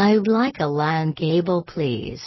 I'd like a land cable please.